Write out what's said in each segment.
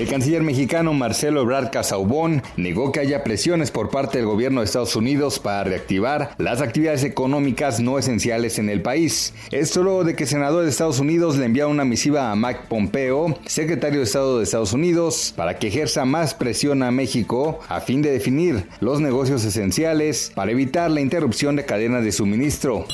El canciller mexicano Marcelo Ebrard Casaubón negó que haya presiones por parte del gobierno de Estados Unidos para reactivar las actividades económicas no esenciales en el país. Esto luego de que el senador de Estados Unidos le enviara una misiva a Mike Pompeo, secretario de Estado de Estados Unidos, para que ejerza más presión a México a fin de definir los negocios esenciales para evitar la interrupción de cadenas de suministro.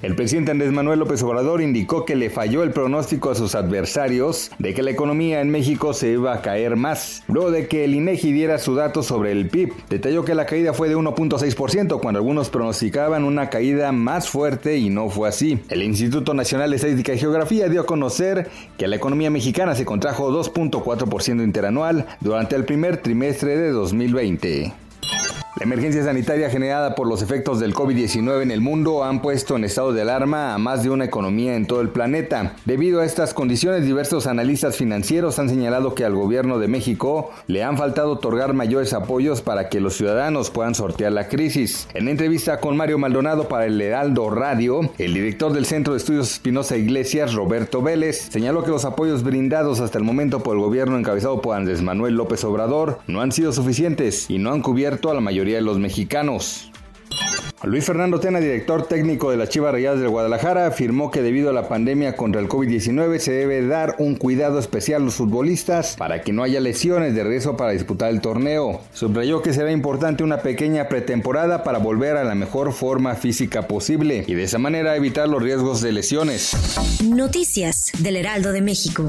El presidente Andrés Manuel López Obrador indicó que le falló el pronóstico a sus adversarios de que la economía en México se iba a caer más. Luego de que el INEGI diera su dato sobre el PIB, detalló que la caída fue de 1.6% cuando algunos pronosticaban una caída más fuerte y no fue así. El Instituto Nacional de Estadística y Geografía dio a conocer que la economía mexicana se contrajo 2.4% interanual durante el primer trimestre de 2020. La emergencia sanitaria generada por los efectos del COVID-19 en el mundo han puesto en estado de alarma a más de una economía en todo el planeta. Debido a estas condiciones, diversos analistas financieros han señalado que al gobierno de México le han faltado otorgar mayores apoyos para que los ciudadanos puedan sortear la crisis. En entrevista con Mario Maldonado para el Heraldo Radio, el director del Centro de Estudios Espinosa Iglesias, Roberto Vélez, señaló que los apoyos brindados hasta el momento por el gobierno encabezado por Andrés Manuel López Obrador no han sido suficientes y no han cubierto a la mayoría de los mexicanos. Luis Fernando Tena, director técnico de las Chivas Rayadas del Guadalajara, afirmó que debido a la pandemia contra el COVID-19 se debe dar un cuidado especial a los futbolistas para que no haya lesiones de regreso para disputar el torneo. Subrayó que será importante una pequeña pretemporada para volver a la mejor forma física posible y de esa manera evitar los riesgos de lesiones. Noticias del Heraldo de México.